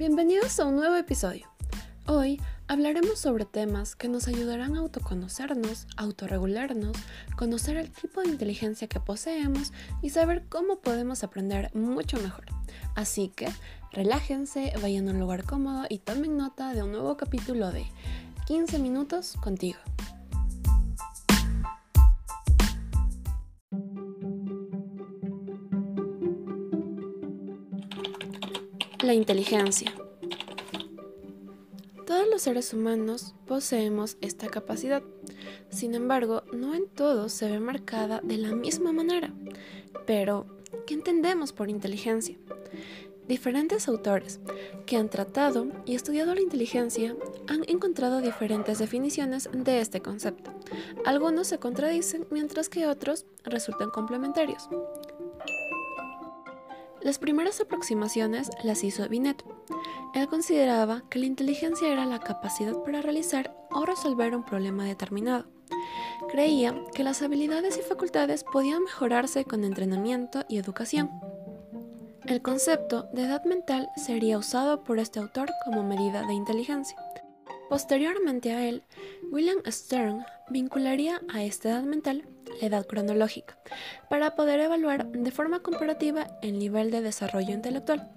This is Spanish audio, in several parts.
Bienvenidos a un nuevo episodio. Hoy hablaremos sobre temas que nos ayudarán a autoconocernos, autorregularnos, conocer el tipo de inteligencia que poseemos y saber cómo podemos aprender mucho mejor. Así que relájense, vayan a un lugar cómodo y tomen nota de un nuevo capítulo de 15 minutos contigo. La inteligencia. Todos los seres humanos poseemos esta capacidad. Sin embargo, no en todos se ve marcada de la misma manera. Pero, ¿qué entendemos por inteligencia? Diferentes autores que han tratado y estudiado la inteligencia han encontrado diferentes definiciones de este concepto. Algunos se contradicen mientras que otros resultan complementarios. Las primeras aproximaciones las hizo Binet. Él consideraba que la inteligencia era la capacidad para realizar o resolver un problema determinado. Creía que las habilidades y facultades podían mejorarse con entrenamiento y educación. El concepto de edad mental sería usado por este autor como medida de inteligencia. Posteriormente a él, William Stern vincularía a esta edad mental la edad cronológica, para poder evaluar de forma comparativa el nivel de desarrollo intelectual.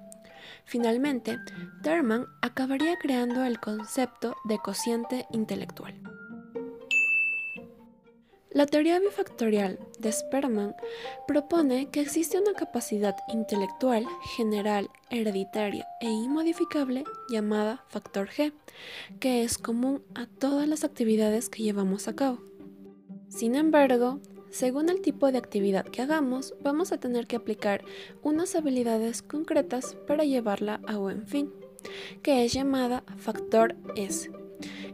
Finalmente, Terman acabaría creando el concepto de cociente intelectual. La teoría bifactorial de Sperman propone que existe una capacidad intelectual general, hereditaria e inmodificable llamada factor G, que es común a todas las actividades que llevamos a cabo. Sin embargo, según el tipo de actividad que hagamos, vamos a tener que aplicar unas habilidades concretas para llevarla a buen fin, que es llamada factor S.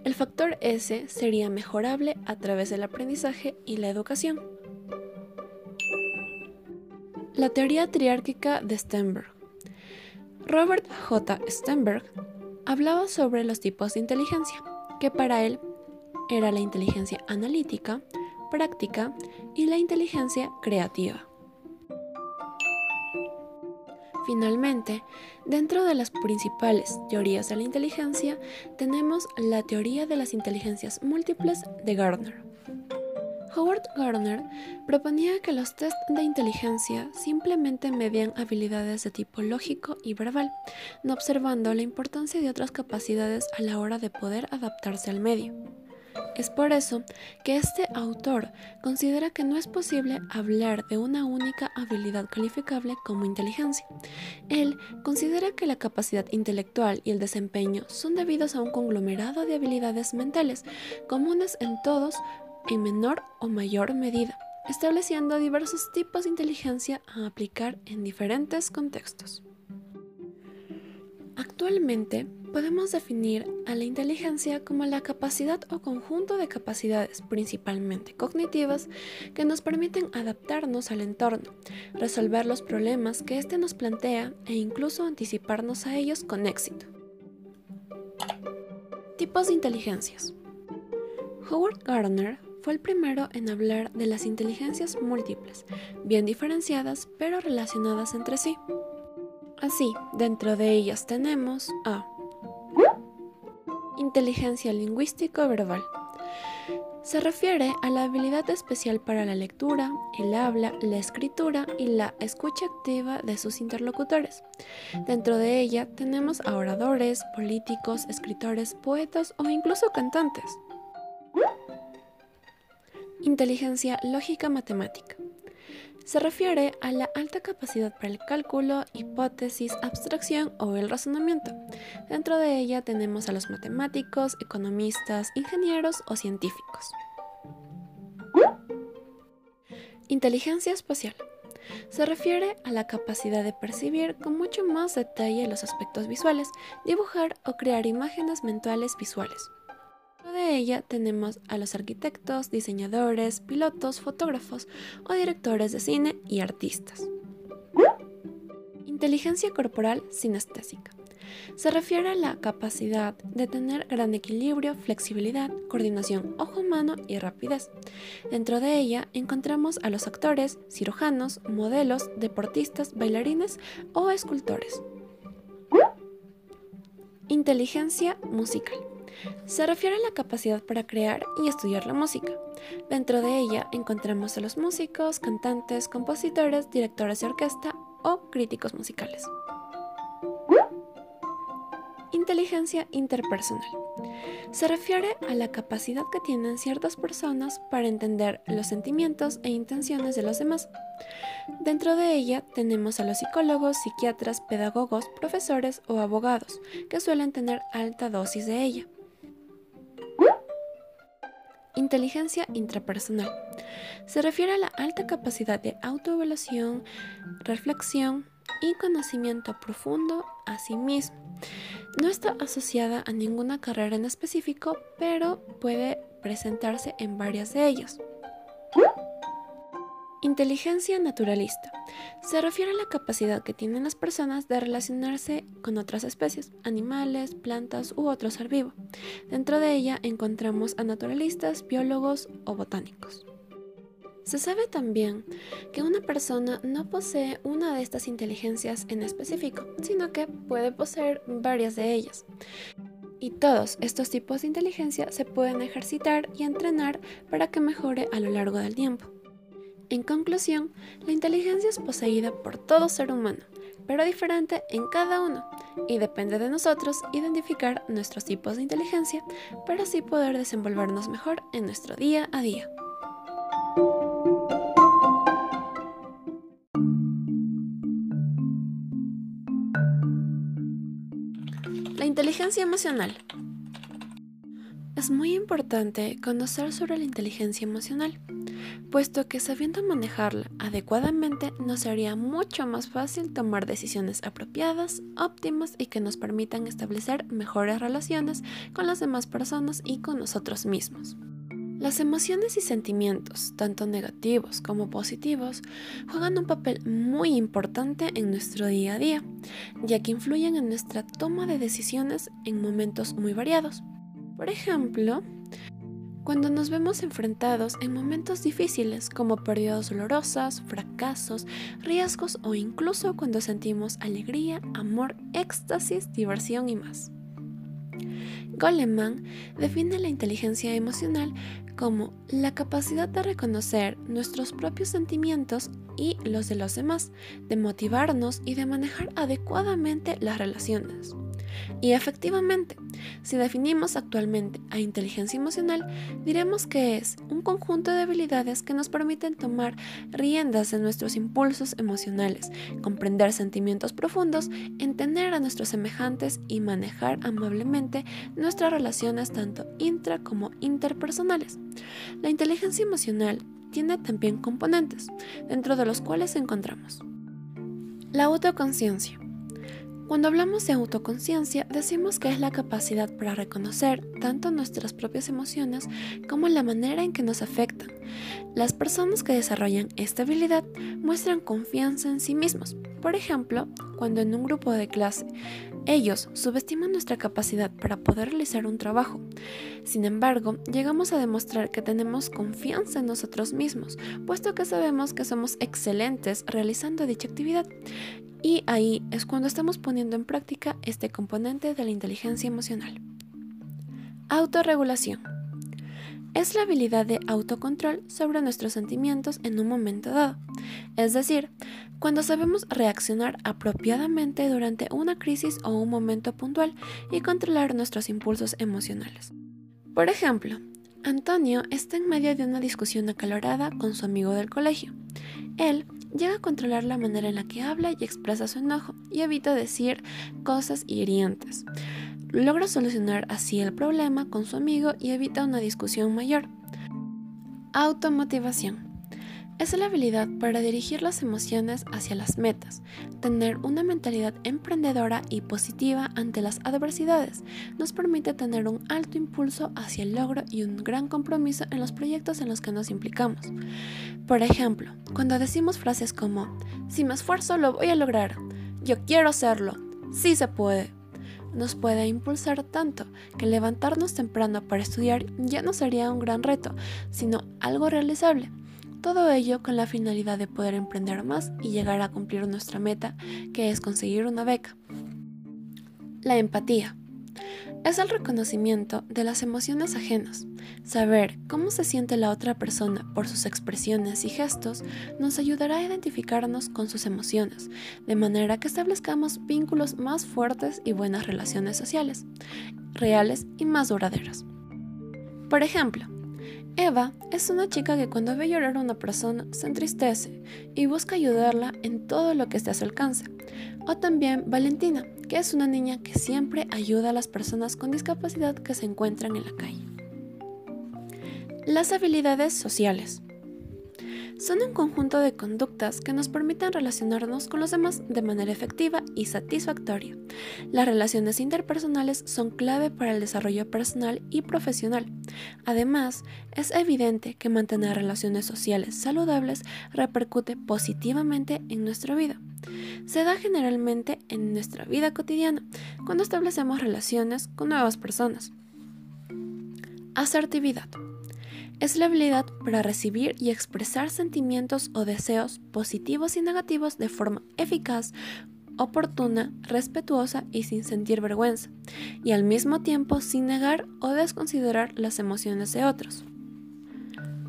El factor S sería mejorable a través del aprendizaje y la educación. La teoría triárquica de Stenberg. Robert J. Stenberg hablaba sobre los tipos de inteligencia, que para él era la inteligencia analítica, práctica y la inteligencia creativa. Finalmente, dentro de las principales teorías de la inteligencia tenemos la teoría de las inteligencias múltiples de Gardner. Howard Gardner proponía que los test de inteligencia simplemente medían habilidades de tipo lógico y verbal, no observando la importancia de otras capacidades a la hora de poder adaptarse al medio. Es por eso que este autor considera que no es posible hablar de una única habilidad calificable como inteligencia. Él considera que la capacidad intelectual y el desempeño son debidos a un conglomerado de habilidades mentales comunes en todos en menor o mayor medida, estableciendo diversos tipos de inteligencia a aplicar en diferentes contextos. Actualmente, podemos definir a la inteligencia como la capacidad o conjunto de capacidades, principalmente cognitivas, que nos permiten adaptarnos al entorno, resolver los problemas que éste nos plantea e incluso anticiparnos a ellos con éxito. Tipos de inteligencias. Howard Gardner fue el primero en hablar de las inteligencias múltiples, bien diferenciadas pero relacionadas entre sí. Así, dentro de ellas tenemos a inteligencia lingüístico-verbal. Se refiere a la habilidad especial para la lectura, el habla, la escritura y la escucha activa de sus interlocutores. Dentro de ella tenemos a oradores, políticos, escritores, poetas o incluso cantantes. Inteligencia lógica matemática. Se refiere a la alta capacidad para el cálculo, hipótesis, abstracción o el razonamiento. Dentro de ella tenemos a los matemáticos, economistas, ingenieros o científicos. Inteligencia espacial. Se refiere a la capacidad de percibir con mucho más detalle los aspectos visuales, dibujar o crear imágenes mentales visuales de ella tenemos a los arquitectos, diseñadores, pilotos, fotógrafos o directores de cine y artistas. Inteligencia corporal sinestésica. Se refiere a la capacidad de tener gran equilibrio, flexibilidad, coordinación ojo-mano y rapidez. Dentro de ella encontramos a los actores, cirujanos, modelos, deportistas, bailarines o escultores. Inteligencia musical. Se refiere a la capacidad para crear y estudiar la música. Dentro de ella encontramos a los músicos, cantantes, compositores, directores de orquesta o críticos musicales. Inteligencia interpersonal. Se refiere a la capacidad que tienen ciertas personas para entender los sentimientos e intenciones de los demás. Dentro de ella tenemos a los psicólogos, psiquiatras, pedagogos, profesores o abogados, que suelen tener alta dosis de ella. Inteligencia intrapersonal. Se refiere a la alta capacidad de autoevaluación, reflexión y conocimiento profundo a sí mismo. No está asociada a ninguna carrera en específico, pero puede presentarse en varias de ellas. Inteligencia naturalista. Se refiere a la capacidad que tienen las personas de relacionarse con otras especies, animales, plantas u otro ser vivo. Dentro de ella encontramos a naturalistas, biólogos o botánicos. Se sabe también que una persona no posee una de estas inteligencias en específico, sino que puede poseer varias de ellas. Y todos estos tipos de inteligencia se pueden ejercitar y entrenar para que mejore a lo largo del tiempo. En conclusión, la inteligencia es poseída por todo ser humano, pero diferente en cada uno, y depende de nosotros identificar nuestros tipos de inteligencia para así poder desenvolvernos mejor en nuestro día a día. La inteligencia emocional. Es muy importante conocer sobre la inteligencia emocional, puesto que sabiendo manejarla adecuadamente nos haría mucho más fácil tomar decisiones apropiadas, óptimas y que nos permitan establecer mejores relaciones con las demás personas y con nosotros mismos. Las emociones y sentimientos, tanto negativos como positivos, juegan un papel muy importante en nuestro día a día, ya que influyen en nuestra toma de decisiones en momentos muy variados. Por ejemplo, cuando nos vemos enfrentados en momentos difíciles como pérdidas dolorosas, fracasos, riesgos o incluso cuando sentimos alegría, amor, éxtasis, diversión y más. Goleman define la inteligencia emocional como la capacidad de reconocer nuestros propios sentimientos y los de los demás, de motivarnos y de manejar adecuadamente las relaciones. Y efectivamente, si definimos actualmente a inteligencia emocional, diremos que es un conjunto de habilidades que nos permiten tomar riendas de nuestros impulsos emocionales, comprender sentimientos profundos, entender a nuestros semejantes y manejar amablemente nuestras relaciones tanto intra como interpersonales. La inteligencia emocional tiene también componentes, dentro de los cuales encontramos la autoconciencia cuando hablamos de autoconciencia, decimos que es la capacidad para reconocer tanto nuestras propias emociones como la manera en que nos afectan. Las personas que desarrollan esta habilidad muestran confianza en sí mismos. Por ejemplo, cuando en un grupo de clase ellos subestiman nuestra capacidad para poder realizar un trabajo. Sin embargo, llegamos a demostrar que tenemos confianza en nosotros mismos, puesto que sabemos que somos excelentes realizando dicha actividad. Y ahí es cuando estamos poniendo en práctica este componente de la inteligencia emocional. Autorregulación. Es la habilidad de autocontrol sobre nuestros sentimientos en un momento dado. Es decir, cuando sabemos reaccionar apropiadamente durante una crisis o un momento puntual y controlar nuestros impulsos emocionales. Por ejemplo, Antonio está en medio de una discusión acalorada con su amigo del colegio. Él llega a controlar la manera en la que habla y expresa su enojo y evita decir cosas hirientes. Logra solucionar así el problema con su amigo y evita una discusión mayor. Automotivación. Es la habilidad para dirigir las emociones hacia las metas, tener una mentalidad emprendedora y positiva ante las adversidades. Nos permite tener un alto impulso hacia el logro y un gran compromiso en los proyectos en los que nos implicamos. Por ejemplo, cuando decimos frases como, si me esfuerzo lo voy a lograr, yo quiero hacerlo, sí se puede, nos puede impulsar tanto que levantarnos temprano para estudiar ya no sería un gran reto, sino algo realizable. Todo ello con la finalidad de poder emprender más y llegar a cumplir nuestra meta, que es conseguir una beca. La empatía. Es el reconocimiento de las emociones ajenas. Saber cómo se siente la otra persona por sus expresiones y gestos nos ayudará a identificarnos con sus emociones, de manera que establezcamos vínculos más fuertes y buenas relaciones sociales, reales y más duraderas. Por ejemplo, Eva es una chica que cuando ve llorar a una persona se entristece y busca ayudarla en todo lo que esté a su alcance. O también Valentina, que es una niña que siempre ayuda a las personas con discapacidad que se encuentran en la calle. Las habilidades sociales son un conjunto de conductas que nos permiten relacionarnos con los demás de manera efectiva y satisfactoria. Las relaciones interpersonales son clave para el desarrollo personal y profesional. Además, es evidente que mantener relaciones sociales saludables repercute positivamente en nuestra vida. Se da generalmente en nuestra vida cotidiana, cuando establecemos relaciones con nuevas personas. Asertividad es la habilidad para recibir y expresar sentimientos o deseos positivos y negativos de forma eficaz, oportuna, respetuosa y sin sentir vergüenza, y al mismo tiempo sin negar o desconsiderar las emociones de otros.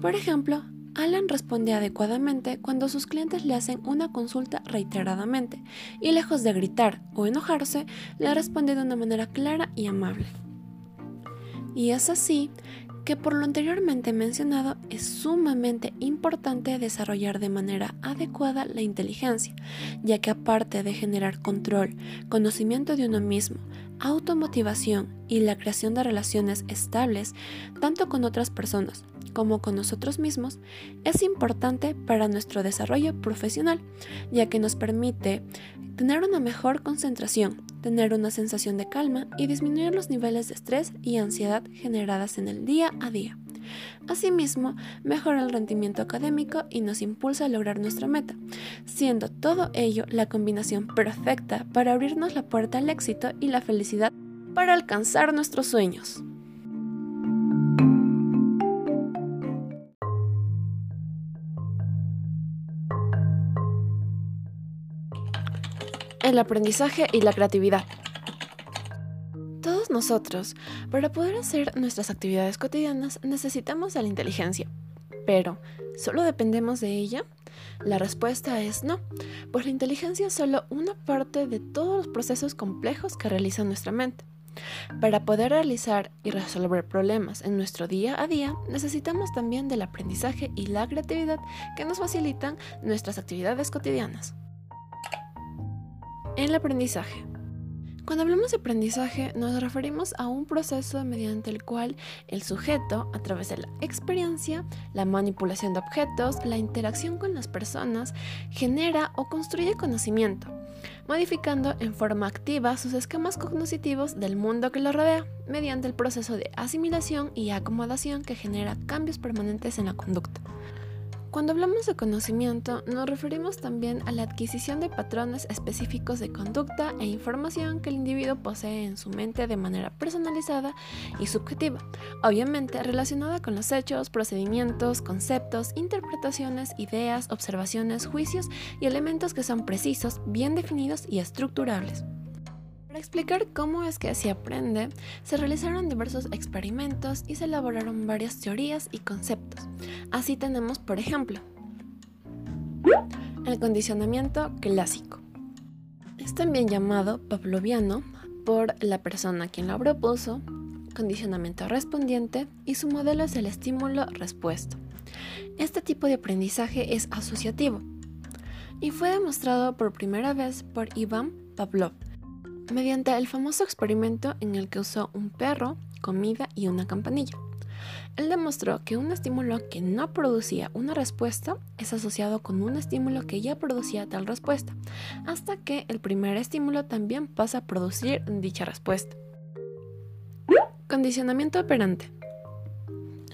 Por ejemplo, Alan responde adecuadamente cuando sus clientes le hacen una consulta reiteradamente y lejos de gritar o enojarse, le responde de una manera clara y amable. Y es así que por lo anteriormente mencionado es sumamente importante desarrollar de manera adecuada la inteligencia, ya que aparte de generar control, conocimiento de uno mismo, automotivación y la creación de relaciones estables, tanto con otras personas como con nosotros mismos, es importante para nuestro desarrollo profesional, ya que nos permite tener una mejor concentración, tener una sensación de calma y disminuir los niveles de estrés y ansiedad generadas en el día a día. Asimismo, mejora el rendimiento académico y nos impulsa a lograr nuestra meta, siendo todo ello la combinación perfecta para abrirnos la puerta al éxito y la felicidad para alcanzar nuestros sueños. El aprendizaje y la creatividad. Todos nosotros, para poder hacer nuestras actividades cotidianas, necesitamos de la inteligencia. Pero, ¿solo dependemos de ella? La respuesta es no, pues la inteligencia es solo una parte de todos los procesos complejos que realiza nuestra mente. Para poder realizar y resolver problemas en nuestro día a día, necesitamos también del aprendizaje y la creatividad que nos facilitan nuestras actividades cotidianas. El aprendizaje. Cuando hablamos de aprendizaje nos referimos a un proceso mediante el cual el sujeto, a través de la experiencia, la manipulación de objetos, la interacción con las personas, genera o construye conocimiento, modificando en forma activa sus esquemas cognitivos del mundo que lo rodea, mediante el proceso de asimilación y acomodación que genera cambios permanentes en la conducta. Cuando hablamos de conocimiento, nos referimos también a la adquisición de patrones específicos de conducta e información que el individuo posee en su mente de manera personalizada y subjetiva, obviamente relacionada con los hechos, procedimientos, conceptos, interpretaciones, ideas, observaciones, juicios y elementos que son precisos, bien definidos y estructurables. Para explicar cómo es que se aprende, se realizaron diversos experimentos y se elaboraron varias teorías y conceptos. Así tenemos, por ejemplo, el condicionamiento clásico. Es también llamado pavloviano por la persona quien lo propuso, condicionamiento respondiente y su modelo es el estímulo-respuesta. Este tipo de aprendizaje es asociativo y fue demostrado por primera vez por Ivan Pavlov mediante el famoso experimento en el que usó un perro, comida y una campanilla. Él demostró que un estímulo que no producía una respuesta es asociado con un estímulo que ya producía tal respuesta, hasta que el primer estímulo también pasa a producir dicha respuesta. Condicionamiento operante.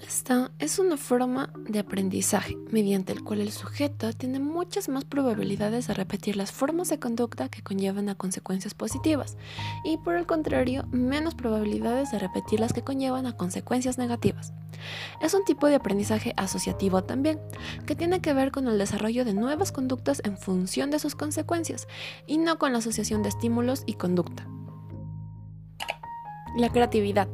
Esta es una forma de aprendizaje mediante el cual el sujeto tiene muchas más probabilidades de repetir las formas de conducta que conllevan a consecuencias positivas y por el contrario menos probabilidades de repetir las que conllevan a consecuencias negativas. Es un tipo de aprendizaje asociativo también, que tiene que ver con el desarrollo de nuevas conductas en función de sus consecuencias y no con la asociación de estímulos y conducta. La creatividad.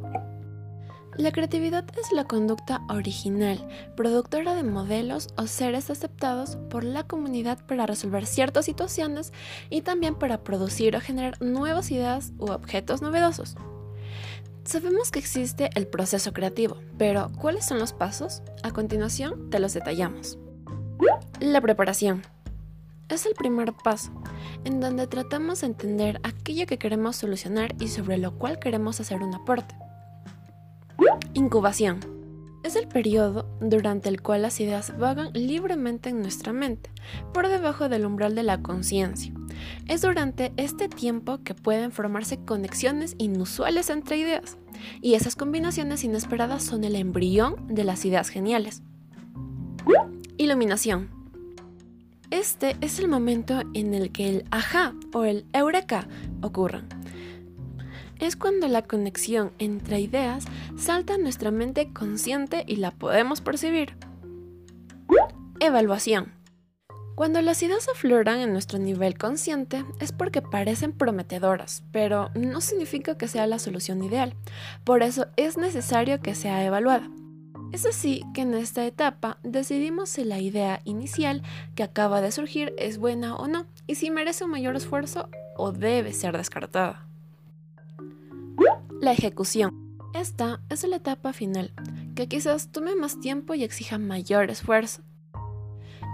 La creatividad es la conducta original, productora de modelos o seres aceptados por la comunidad para resolver ciertas situaciones y también para producir o generar nuevas ideas u objetos novedosos. Sabemos que existe el proceso creativo, pero ¿cuáles son los pasos? A continuación te los detallamos. La preparación. Es el primer paso, en donde tratamos de entender aquello que queremos solucionar y sobre lo cual queremos hacer un aporte. Incubación. Es el periodo durante el cual las ideas vagan libremente en nuestra mente, por debajo del umbral de la conciencia. Es durante este tiempo que pueden formarse conexiones inusuales entre ideas, y esas combinaciones inesperadas son el embrión de las ideas geniales. Iluminación. Este es el momento en el que el ajá o el eureka ocurran es cuando la conexión entre ideas salta a nuestra mente consciente y la podemos percibir. Evaluación. Cuando las ideas afloran en nuestro nivel consciente es porque parecen prometedoras, pero no significa que sea la solución ideal. Por eso es necesario que sea evaluada. Es así que en esta etapa decidimos si la idea inicial que acaba de surgir es buena o no, y si merece un mayor esfuerzo o debe ser descartada. La ejecución. Esta es la etapa final, que quizás tome más tiempo y exija mayor esfuerzo.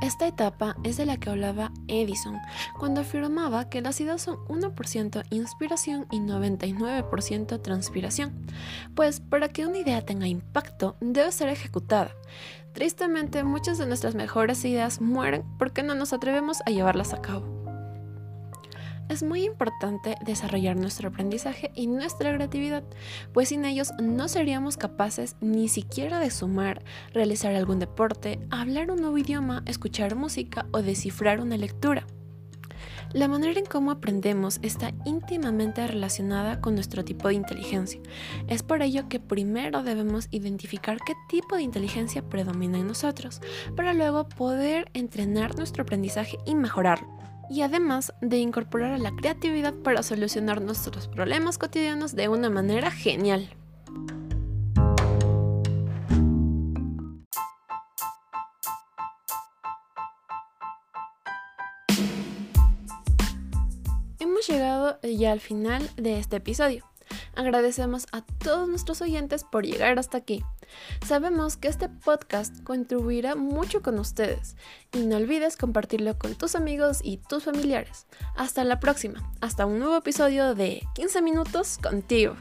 Esta etapa es de la que hablaba Edison cuando afirmaba que las ideas son 1% inspiración y 99% transpiración, pues para que una idea tenga impacto debe ser ejecutada. Tristemente muchas de nuestras mejores ideas mueren porque no nos atrevemos a llevarlas a cabo es muy importante desarrollar nuestro aprendizaje y nuestra creatividad, pues sin ellos no seríamos capaces ni siquiera de sumar, realizar algún deporte, hablar un nuevo idioma, escuchar música o descifrar una lectura. La manera en cómo aprendemos está íntimamente relacionada con nuestro tipo de inteligencia. Es por ello que primero debemos identificar qué tipo de inteligencia predomina en nosotros, para luego poder entrenar nuestro aprendizaje y mejorarlo y además de incorporar a la creatividad para solucionar nuestros problemas cotidianos de una manera genial. Hemos llegado ya al final de este episodio. Agradecemos a todos nuestros oyentes por llegar hasta aquí. Sabemos que este podcast contribuirá mucho con ustedes y no olvides compartirlo con tus amigos y tus familiares. Hasta la próxima, hasta un nuevo episodio de 15 minutos contigo.